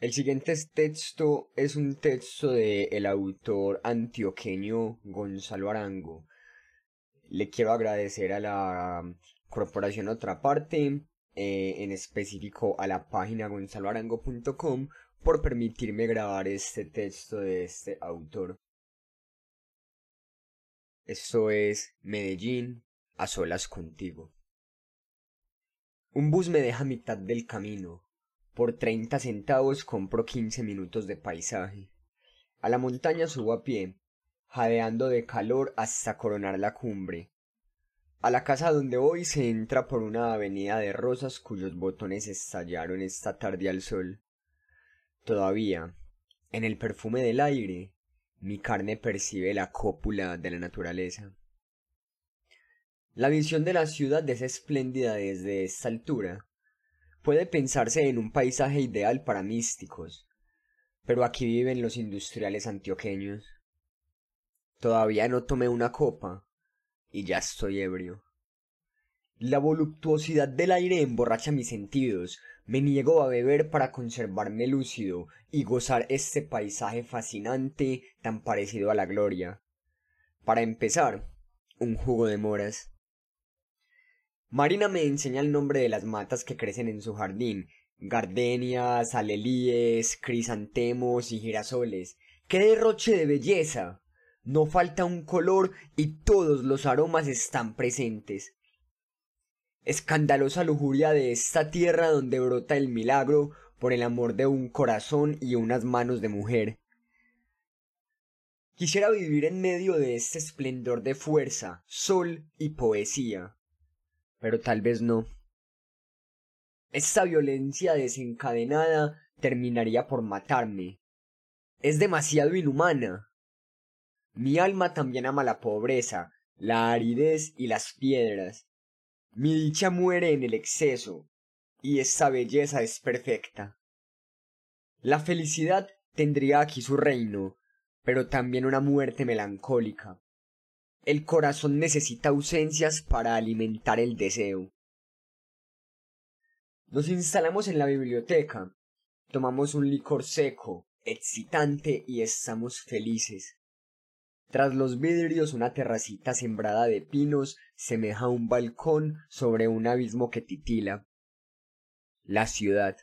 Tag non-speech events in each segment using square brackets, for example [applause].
El siguiente texto es un texto del el autor antioqueño Gonzalo Arango. Le quiero agradecer a la Corporación Otra Parte, eh, en específico a la página gonzaloarango.com, por permitirme grabar este texto de este autor. Esto es Medellín a solas contigo. Un bus me deja a mitad del camino. Por treinta centavos compro quince minutos de paisaje. A la montaña subo a pie, jadeando de calor hasta coronar la cumbre. A la casa donde voy se entra por una avenida de rosas cuyos botones estallaron esta tarde al sol. Todavía, en el perfume del aire, mi carne percibe la cópula de la naturaleza. La visión de la ciudad es espléndida desde esta altura. Puede pensarse en un paisaje ideal para místicos, pero aquí viven los industriales antioqueños. Todavía no tomé una copa y ya estoy ebrio. La voluptuosidad del aire emborracha mis sentidos. Me niego a beber para conservarme lúcido y gozar este paisaje fascinante tan parecido a la gloria. Para empezar, un jugo de moras. Marina me enseña el nombre de las matas que crecen en su jardín, gardenias, alelíes, crisantemos y girasoles. ¡Qué derroche de belleza! No falta un color y todos los aromas están presentes. Escandalosa lujuria de esta tierra donde brota el milagro por el amor de un corazón y unas manos de mujer. Quisiera vivir en medio de este esplendor de fuerza, sol y poesía pero tal vez no. Esta violencia desencadenada terminaría por matarme. Es demasiado inhumana. Mi alma también ama la pobreza, la aridez y las piedras. Mi dicha muere en el exceso, y esta belleza es perfecta. La felicidad tendría aquí su reino, pero también una muerte melancólica. El corazón necesita ausencias para alimentar el deseo. Nos instalamos en la biblioteca, tomamos un licor seco, excitante y estamos felices. Tras los vidrios una terracita sembrada de pinos semeja un balcón sobre un abismo que titila. La ciudad.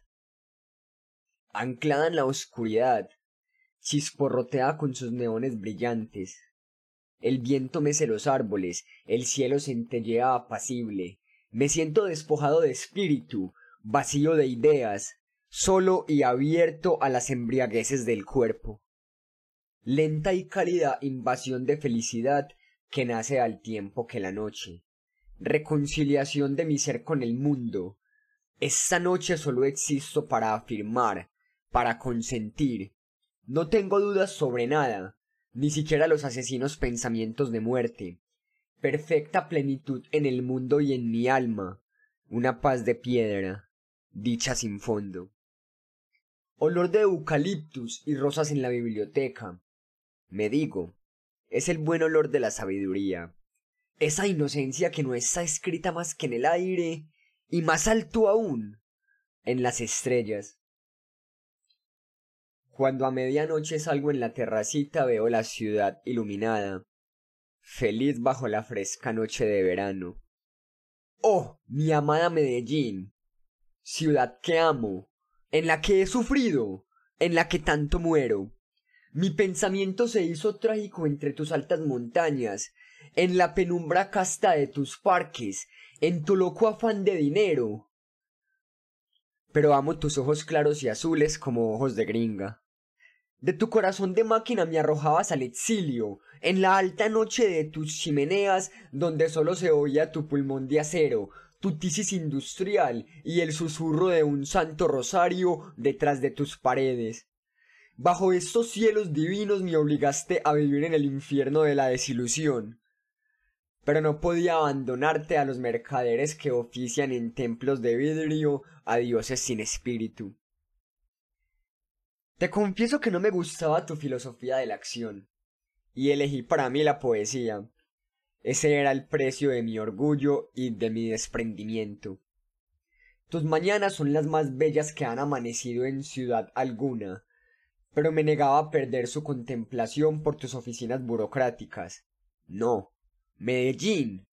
Anclada en la oscuridad, chisporrotea con sus neones brillantes, el viento mece los árboles, el cielo centellea apacible. Me siento despojado de espíritu, vacío de ideas, solo y abierto a las embriagueces del cuerpo. Lenta y cálida invasión de felicidad que nace al tiempo que la noche. Reconciliación de mi ser con el mundo. Esta noche solo existo para afirmar, para consentir. No tengo dudas sobre nada, ni siquiera los asesinos pensamientos de muerte. Perfecta plenitud en el mundo y en mi alma, una paz de piedra, dicha sin fondo. Olor de eucaliptus y rosas en la biblioteca. Me digo, es el buen olor de la sabiduría, esa inocencia que no está escrita más que en el aire, y más alto aún, en las estrellas. Cuando a medianoche salgo en la terracita veo la ciudad iluminada, feliz bajo la fresca noche de verano. Oh, mi amada Medellín, ciudad que amo, en la que he sufrido, en la que tanto muero. Mi pensamiento se hizo trágico entre tus altas montañas, en la penumbra casta de tus parques, en tu loco afán de dinero. Pero amo tus ojos claros y azules como ojos de gringa. De tu corazón de máquina me arrojabas al exilio, en la alta noche de tus chimeneas, donde solo se oía tu pulmón de acero, tu tisis industrial y el susurro de un santo rosario detrás de tus paredes. Bajo estos cielos divinos me obligaste a vivir en el infierno de la desilusión. Pero no podía abandonarte a los mercaderes que ofician en templos de vidrio a dioses sin espíritu. Te confieso que no me gustaba tu filosofía de la acción, y elegí para mí la poesía. Ese era el precio de mi orgullo y de mi desprendimiento. Tus mañanas son las más bellas que han amanecido en ciudad alguna, pero me negaba a perder su contemplación por tus oficinas burocráticas. No, Medellín.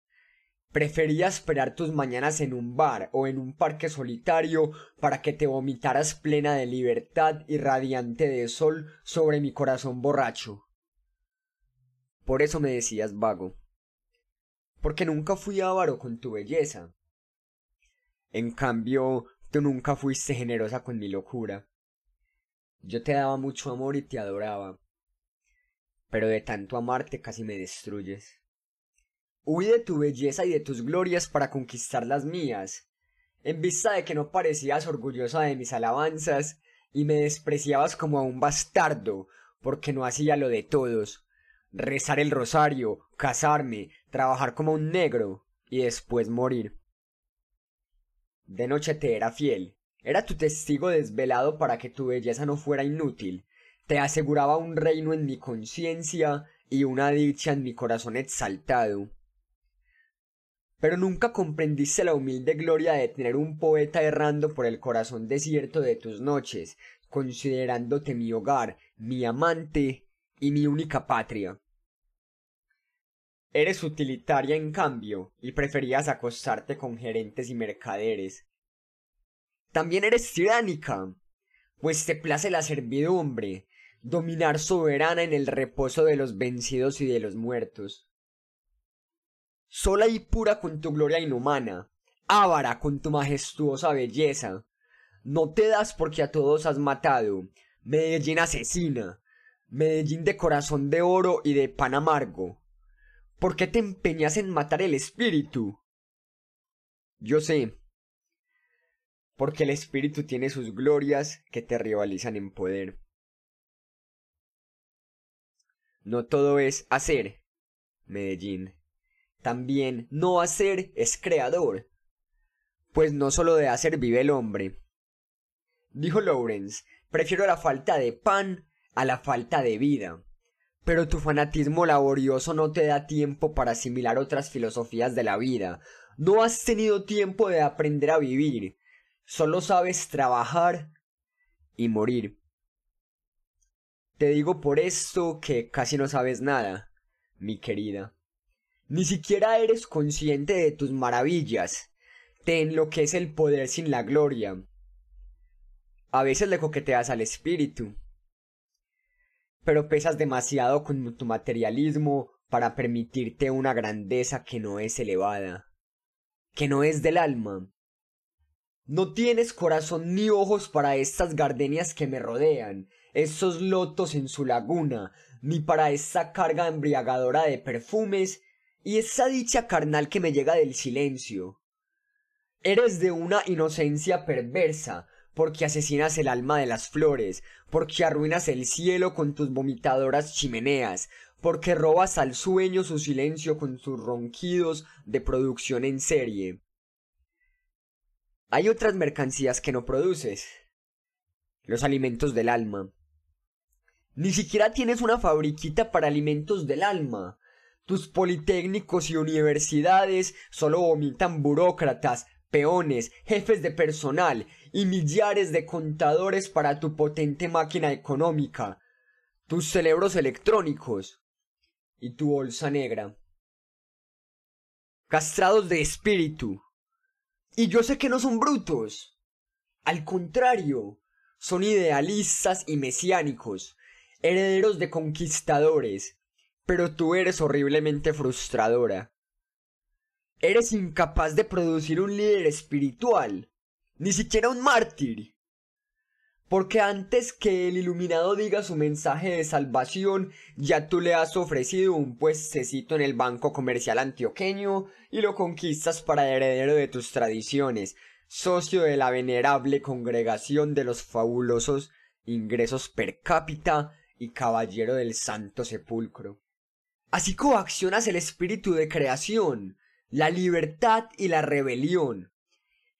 Prefería esperar tus mañanas en un bar o en un parque solitario para que te vomitaras plena de libertad y radiante de sol sobre mi corazón borracho. Por eso me decías vago. Porque nunca fui avaro con tu belleza. En cambio, tú nunca fuiste generosa con mi locura. Yo te daba mucho amor y te adoraba. Pero de tanto amarte casi me destruyes. Huí de tu belleza y de tus glorias para conquistar las mías, en vista de que no parecías orgullosa de mis alabanzas y me despreciabas como a un bastardo, porque no hacía lo de todos, rezar el rosario, casarme, trabajar como un negro y después morir. De noche te era fiel, era tu testigo desvelado para que tu belleza no fuera inútil, te aseguraba un reino en mi conciencia y una dicha en mi corazón exaltado. Pero nunca comprendiste la humilde gloria de tener un poeta errando por el corazón desierto de tus noches, considerándote mi hogar, mi amante y mi única patria. Eres utilitaria en cambio, y preferías acostarte con gerentes y mercaderes. También eres tiránica, pues te place la servidumbre, dominar soberana en el reposo de los vencidos y de los muertos. Sola y pura con tu gloria inhumana, ávara con tu majestuosa belleza, no te das porque a todos has matado, Medellín asesina, Medellín de corazón de oro y de pan amargo. ¿Por qué te empeñas en matar el espíritu? Yo sé, porque el espíritu tiene sus glorias que te rivalizan en poder. No todo es hacer, Medellín. También no hacer es creador, pues no solo de hacer vive el hombre. Dijo Lawrence, prefiero la falta de pan a la falta de vida. Pero tu fanatismo laborioso no te da tiempo para asimilar otras filosofías de la vida. No has tenido tiempo de aprender a vivir. Solo sabes trabajar y morir. Te digo por esto que casi no sabes nada, mi querida. Ni siquiera eres consciente de tus maravillas. Te enloquece el poder sin la gloria. A veces le coqueteas al espíritu pero pesas demasiado con tu materialismo para permitirte una grandeza que no es elevada, que no es del alma. No tienes corazón ni ojos para estas gardenias que me rodean, esos lotos en su laguna, ni para esa carga embriagadora de perfumes y esa dicha carnal que me llega del silencio. Eres de una inocencia perversa, porque asesinas el alma de las flores, porque arruinas el cielo con tus vomitadoras chimeneas, porque robas al sueño su silencio con sus ronquidos de producción en serie. Hay otras mercancías que no produces. Los alimentos del alma. Ni siquiera tienes una fabriquita para alimentos del alma. Tus politécnicos y universidades solo vomitan burócratas, peones, jefes de personal y millares de contadores para tu potente máquina económica, tus cerebros electrónicos y tu bolsa negra. Castrados de espíritu. Y yo sé que no son brutos. Al contrario, son idealistas y mesiánicos, herederos de conquistadores, pero tú eres horriblemente frustradora. Eres incapaz de producir un líder espiritual, ni siquiera un mártir. Porque antes que el iluminado diga su mensaje de salvación, ya tú le has ofrecido un puestecito en el Banco Comercial Antioqueño y lo conquistas para heredero de tus tradiciones, socio de la venerable congregación de los fabulosos ingresos per cápita y caballero del Santo Sepulcro. Así coaccionas el espíritu de creación, la libertad y la rebelión.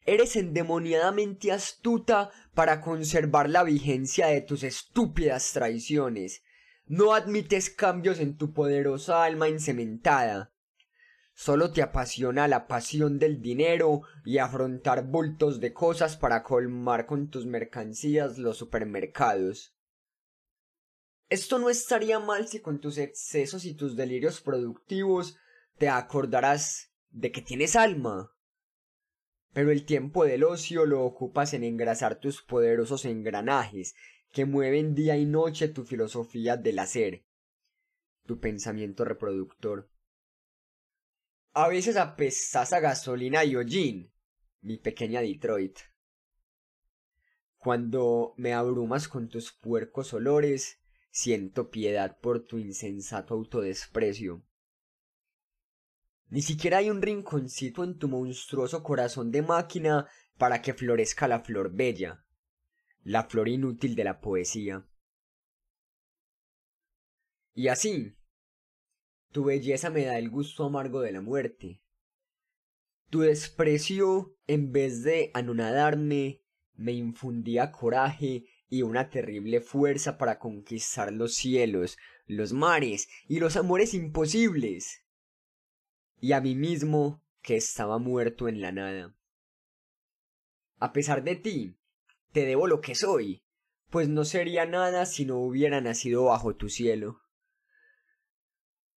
Eres endemoniadamente astuta para conservar la vigencia de tus estúpidas traiciones. No admites cambios en tu poderosa alma encementada. Solo te apasiona la pasión del dinero y afrontar bultos de cosas para colmar con tus mercancías los supermercados. Esto no estaría mal si con tus excesos y tus delirios productivos te acordarás de que tienes alma. Pero el tiempo del ocio lo ocupas en engrasar tus poderosos engranajes que mueven día y noche tu filosofía del hacer, tu pensamiento reproductor. A veces apestas a gasolina y hollín, mi pequeña Detroit. Cuando me abrumas con tus puercos olores, siento piedad por tu insensato autodesprecio. Ni siquiera hay un rinconcito en tu monstruoso corazón de máquina para que florezca la flor bella, la flor inútil de la poesía. Y así, tu belleza me da el gusto amargo de la muerte. Tu desprecio, en vez de anonadarme, me infundía coraje y una terrible fuerza para conquistar los cielos, los mares y los amores imposibles. Y a mí mismo, que estaba muerto en la nada. A pesar de ti, te debo lo que soy, pues no sería nada si no hubiera nacido bajo tu cielo.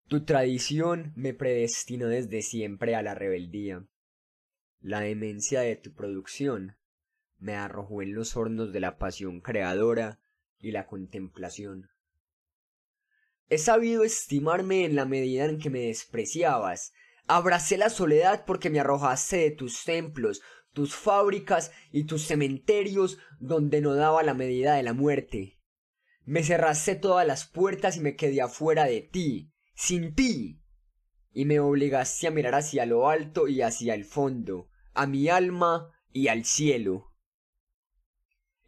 Tu tradición me predestinó desde siempre a la rebeldía. La demencia de tu producción me arrojó en los hornos de la pasión creadora y la contemplación. He sabido estimarme en la medida en que me despreciabas. Abracé la soledad porque me arrojaste de tus templos, tus fábricas y tus cementerios donde no daba la medida de la muerte. Me cerraste todas las puertas y me quedé afuera de ti, sin ti. Y me obligaste a mirar hacia lo alto y hacia el fondo, a mi alma y al cielo.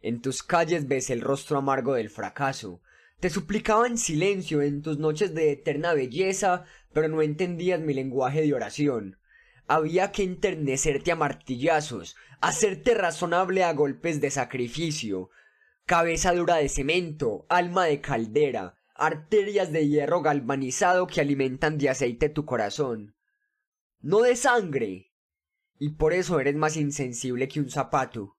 En tus calles ves el rostro amargo del fracaso. Te suplicaba en silencio en tus noches de eterna belleza, pero no entendías mi lenguaje de oración. Había que enternecerte a martillazos, hacerte razonable a golpes de sacrificio. Cabeza dura de cemento, alma de caldera, arterias de hierro galvanizado que alimentan de aceite tu corazón. No de sangre. Y por eso eres más insensible que un zapato.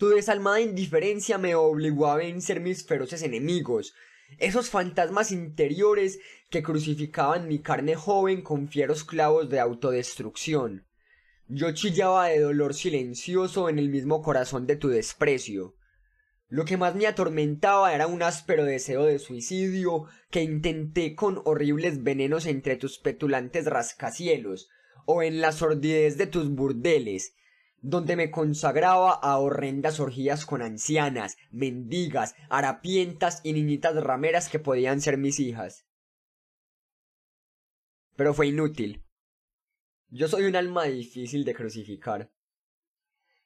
Tu desalmada indiferencia me obligó a vencer mis feroces enemigos, esos fantasmas interiores que crucificaban mi carne joven con fieros clavos de autodestrucción. Yo chillaba de dolor silencioso en el mismo corazón de tu desprecio. Lo que más me atormentaba era un áspero deseo de suicidio que intenté con horribles venenos entre tus petulantes rascacielos o en la sordidez de tus burdeles, donde me consagraba a horrendas orgías con ancianas, mendigas, harapientas y niñitas rameras que podían ser mis hijas. Pero fue inútil. Yo soy un alma difícil de crucificar.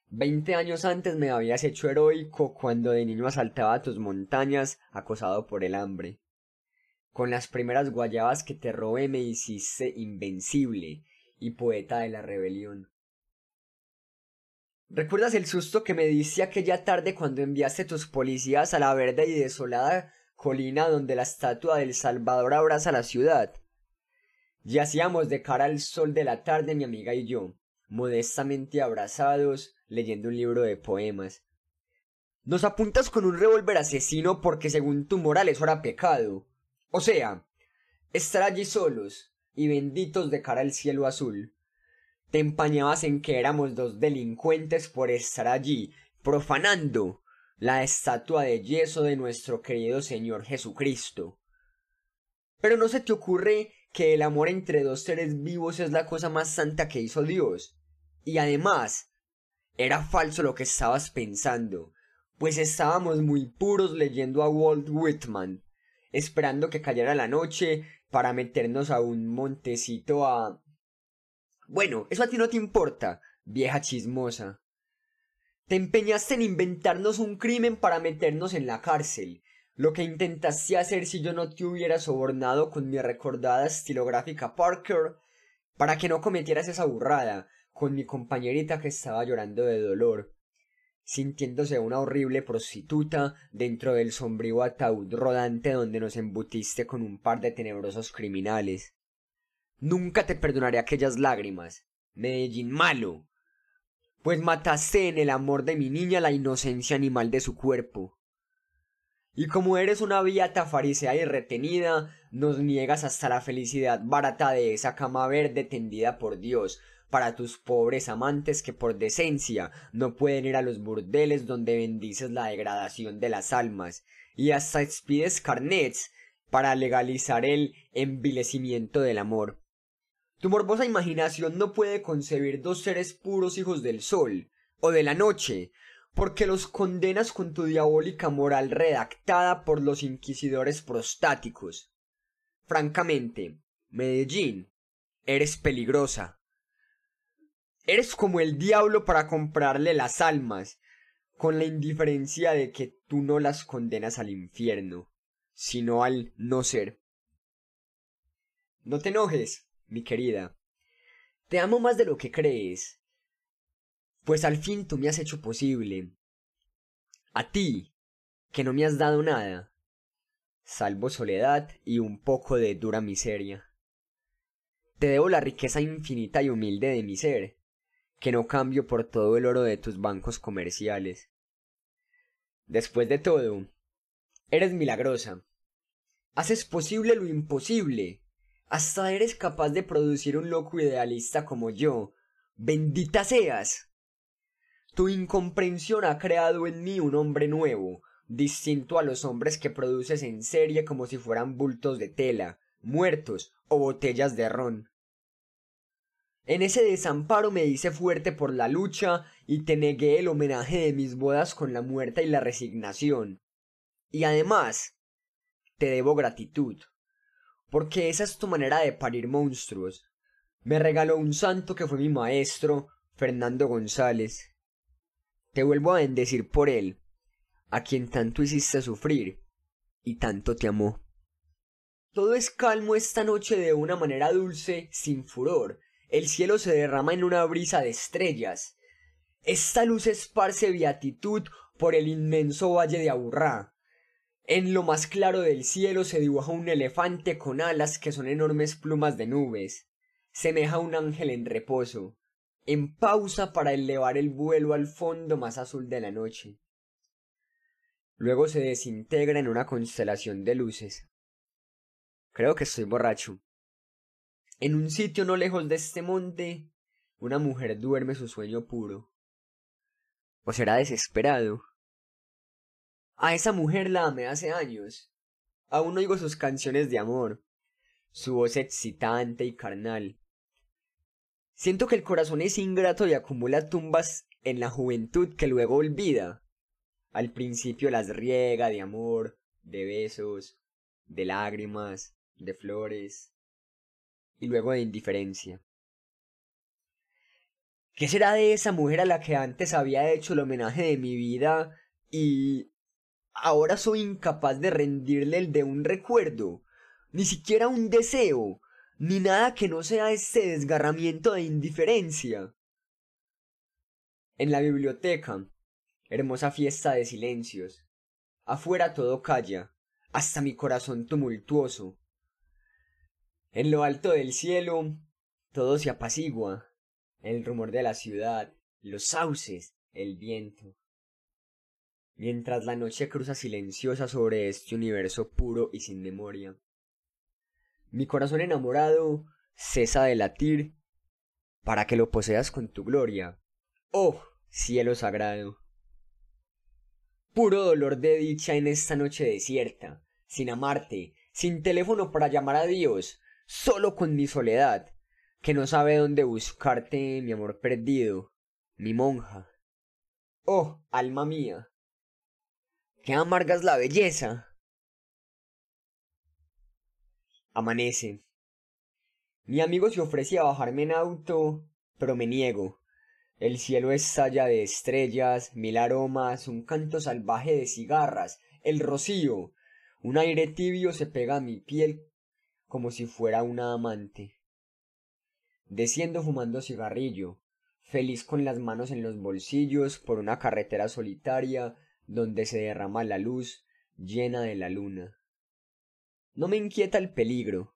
Veinte años antes me habías hecho heroico cuando de niño asaltaba tus montañas acosado por el hambre. Con las primeras guayabas que te robé me hiciste invencible y poeta de la rebelión. ¿Recuerdas el susto que me diste aquella tarde cuando enviaste tus policías a la verde y desolada colina donde la estatua del Salvador abraza la ciudad? Yacíamos de cara al sol de la tarde mi amiga y yo, modestamente abrazados, leyendo un libro de poemas. Nos apuntas con un revólver asesino porque según tu moral eso era pecado. O sea, estar allí solos y benditos de cara al cielo azul. Te empañabas en que éramos dos delincuentes por estar allí, profanando la estatua de yeso de nuestro querido Señor Jesucristo. Pero no se te ocurre que el amor entre dos seres vivos es la cosa más santa que hizo Dios. Y además, era falso lo que estabas pensando, pues estábamos muy puros leyendo a Walt Whitman, esperando que cayera la noche para meternos a un montecito a... Bueno, eso a ti no te importa, vieja chismosa. Te empeñaste en inventarnos un crimen para meternos en la cárcel, lo que intentaste hacer si yo no te hubiera sobornado con mi recordada estilográfica Parker para que no cometieras esa burrada, con mi compañerita que estaba llorando de dolor, sintiéndose una horrible prostituta dentro del sombrío ataúd rodante donde nos embutiste con un par de tenebrosos criminales. Nunca te perdonaré aquellas lágrimas. Medellín malo. Pues mataste en el amor de mi niña la inocencia animal de su cuerpo. Y como eres una beata farisea y retenida, nos niegas hasta la felicidad barata de esa cama verde tendida por Dios, para tus pobres amantes que por decencia no pueden ir a los burdeles donde bendices la degradación de las almas, y hasta expides carnets para legalizar el envilecimiento del amor. Tu morbosa imaginación no puede concebir dos seres puros hijos del sol o de la noche, porque los condenas con tu diabólica moral redactada por los inquisidores prostáticos. Francamente, Medellín, eres peligrosa. Eres como el diablo para comprarle las almas, con la indiferencia de que tú no las condenas al infierno, sino al no ser. No te enojes, mi querida. Te amo más de lo que crees pues al fin tú me has hecho posible. A ti, que no me has dado nada, salvo soledad y un poco de dura miseria. Te debo la riqueza infinita y humilde de mi ser, que no cambio por todo el oro de tus bancos comerciales. Después de todo, eres milagrosa. Haces posible lo imposible. Hasta eres capaz de producir un loco idealista como yo. Bendita seas. Tu incomprensión ha creado en mí un hombre nuevo, distinto a los hombres que produces en serie como si fueran bultos de tela, muertos o botellas de ron. En ese desamparo me hice fuerte por la lucha y te negué el homenaje de mis bodas con la muerte y la resignación. Y además, te debo gratitud, porque esa es tu manera de parir monstruos. Me regaló un santo que fue mi maestro, Fernando González, te vuelvo a bendecir por él, a quien tanto hiciste sufrir y tanto te amó. Todo es calmo esta noche de una manera dulce, sin furor. El cielo se derrama en una brisa de estrellas. Esta luz esparce beatitud por el inmenso valle de Aburrá. En lo más claro del cielo se dibuja un elefante con alas que son enormes plumas de nubes. Semeja un ángel en reposo en pausa para elevar el vuelo al fondo más azul de la noche. Luego se desintegra en una constelación de luces. Creo que estoy borracho. En un sitio no lejos de este monte, una mujer duerme su sueño puro. ¿O será desesperado? A esa mujer la amé hace años. Aún oigo sus canciones de amor, su voz excitante y carnal. Siento que el corazón es ingrato y acumula tumbas en la juventud que luego olvida. Al principio las riega de amor, de besos, de lágrimas, de flores, y luego de indiferencia. ¿Qué será de esa mujer a la que antes había hecho el homenaje de mi vida y ahora soy incapaz de rendirle el de un recuerdo, ni siquiera un deseo, ni nada que no sea ese desgarramiento de indiferencia. En la biblioteca, hermosa fiesta de silencios. Afuera todo calla, hasta mi corazón tumultuoso. En lo alto del cielo, todo se apacigua, el rumor de la ciudad, los sauces, el viento. Mientras la noche cruza silenciosa sobre este universo puro y sin memoria. Mi corazón enamorado cesa de latir para que lo poseas con tu gloria. Oh, cielo sagrado. Puro dolor de dicha en esta noche desierta, sin amarte, sin teléfono para llamar a Dios, solo con mi soledad, que no sabe dónde buscarte, mi amor perdido, mi monja. Oh, alma mía, qué amargas la belleza, Amanece. Mi amigo se ofrece a bajarme en auto, pero me niego. El cielo estalla de estrellas, mil aromas, un canto salvaje de cigarras, el rocío. Un aire tibio se pega a mi piel como si fuera una amante. Desciendo fumando cigarrillo, feliz con las manos en los bolsillos por una carretera solitaria donde se derrama la luz llena de la luna. No me inquieta el peligro.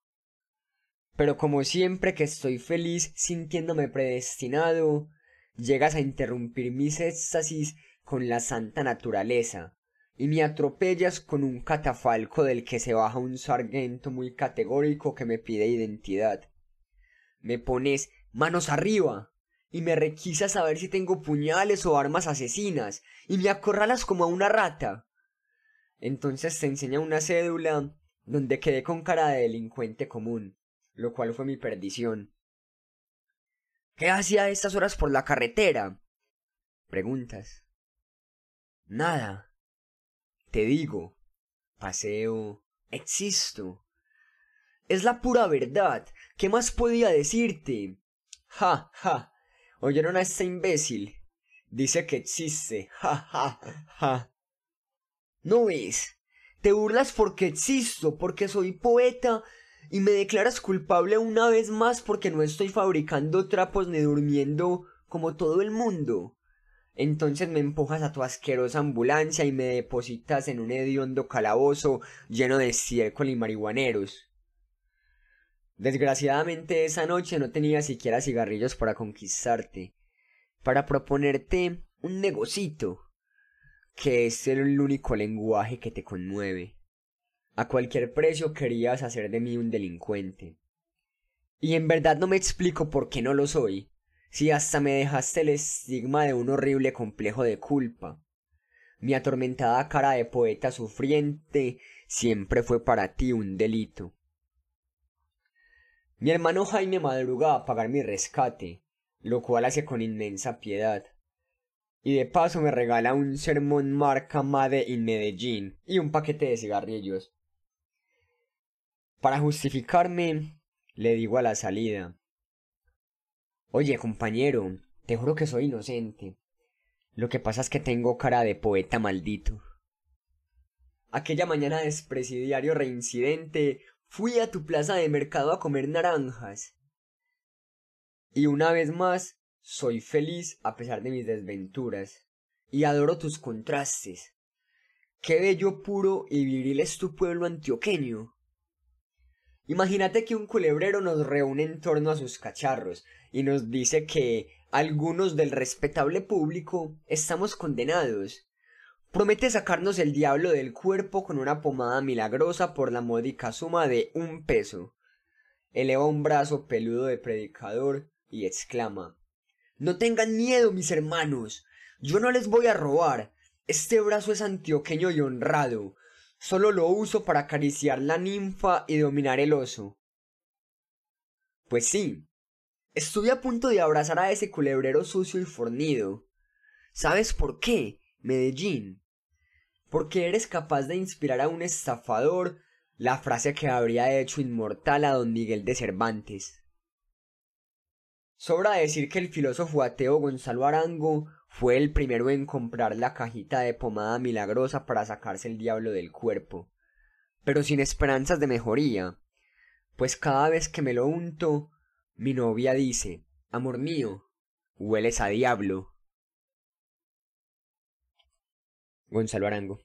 Pero como siempre que estoy feliz sintiéndome predestinado, llegas a interrumpir mis éxtasis con la santa naturaleza, y me atropellas con un catafalco del que se baja un sargento muy categórico que me pide identidad. Me pones manos arriba y me requisas saber si tengo puñales o armas asesinas y me acorralas como a una rata. Entonces te enseña una cédula donde quedé con cara de delincuente común lo cual fue mi perdición. ¿Qué hacía a estas horas por la carretera? Preguntas. Nada. Te digo, paseo, existo. Es la pura verdad. ¿Qué más podía decirte? Ja, ja. ¿Oyeron a este imbécil? Dice que existe. [laughs] Ja, ja, ja. ¿No ves? Te burlas porque existo, porque soy poeta y me declaras culpable una vez más porque no estoy fabricando trapos ni durmiendo como todo el mundo. Entonces me empujas a tu asquerosa ambulancia y me depositas en un hediondo calabozo lleno de estiércol y marihuaneros. Desgraciadamente esa noche no tenía siquiera cigarrillos para conquistarte, para proponerte un negocito, que es el único lenguaje que te conmueve. A cualquier precio querías hacer de mí un delincuente. Y en verdad no me explico por qué no lo soy, si hasta me dejaste el estigma de un horrible complejo de culpa. Mi atormentada cara de poeta sufriente siempre fue para ti un delito. Mi hermano Jaime madruga a pagar mi rescate, lo cual hace con inmensa piedad. Y de paso me regala un sermón marca Made in Medellín y un paquete de cigarrillos. Para justificarme, le digo a la salida. Oye, compañero, te juro que soy inocente. Lo que pasa es que tengo cara de poeta maldito. Aquella mañana de presidiario reincidente fui a tu plaza de mercado a comer naranjas. Y una vez más, soy feliz a pesar de mis desventuras. Y adoro tus contrastes. Qué bello, puro y viril es tu pueblo antioqueño. Imagínate que un culebrero nos reúne en torno a sus cacharros y nos dice que algunos del respetable público estamos condenados. Promete sacarnos el diablo del cuerpo con una pomada milagrosa por la módica suma de un peso. Eleva un brazo peludo de predicador y exclama No tengan miedo, mis hermanos. Yo no les voy a robar. Este brazo es antioqueño y honrado. Solo lo uso para acariciar la ninfa y dominar el oso. Pues sí, estuve a punto de abrazar a ese culebrero sucio y fornido. ¿Sabes por qué, Medellín? Porque eres capaz de inspirar a un estafador la frase que habría hecho inmortal a don Miguel de Cervantes. Sobra decir que el filósofo ateo Gonzalo Arango fue el primero en comprar la cajita de pomada milagrosa para sacarse el diablo del cuerpo, pero sin esperanzas de mejoría, pues cada vez que me lo unto, mi novia dice, Amor mío, hueles a diablo. Gonzalo Arango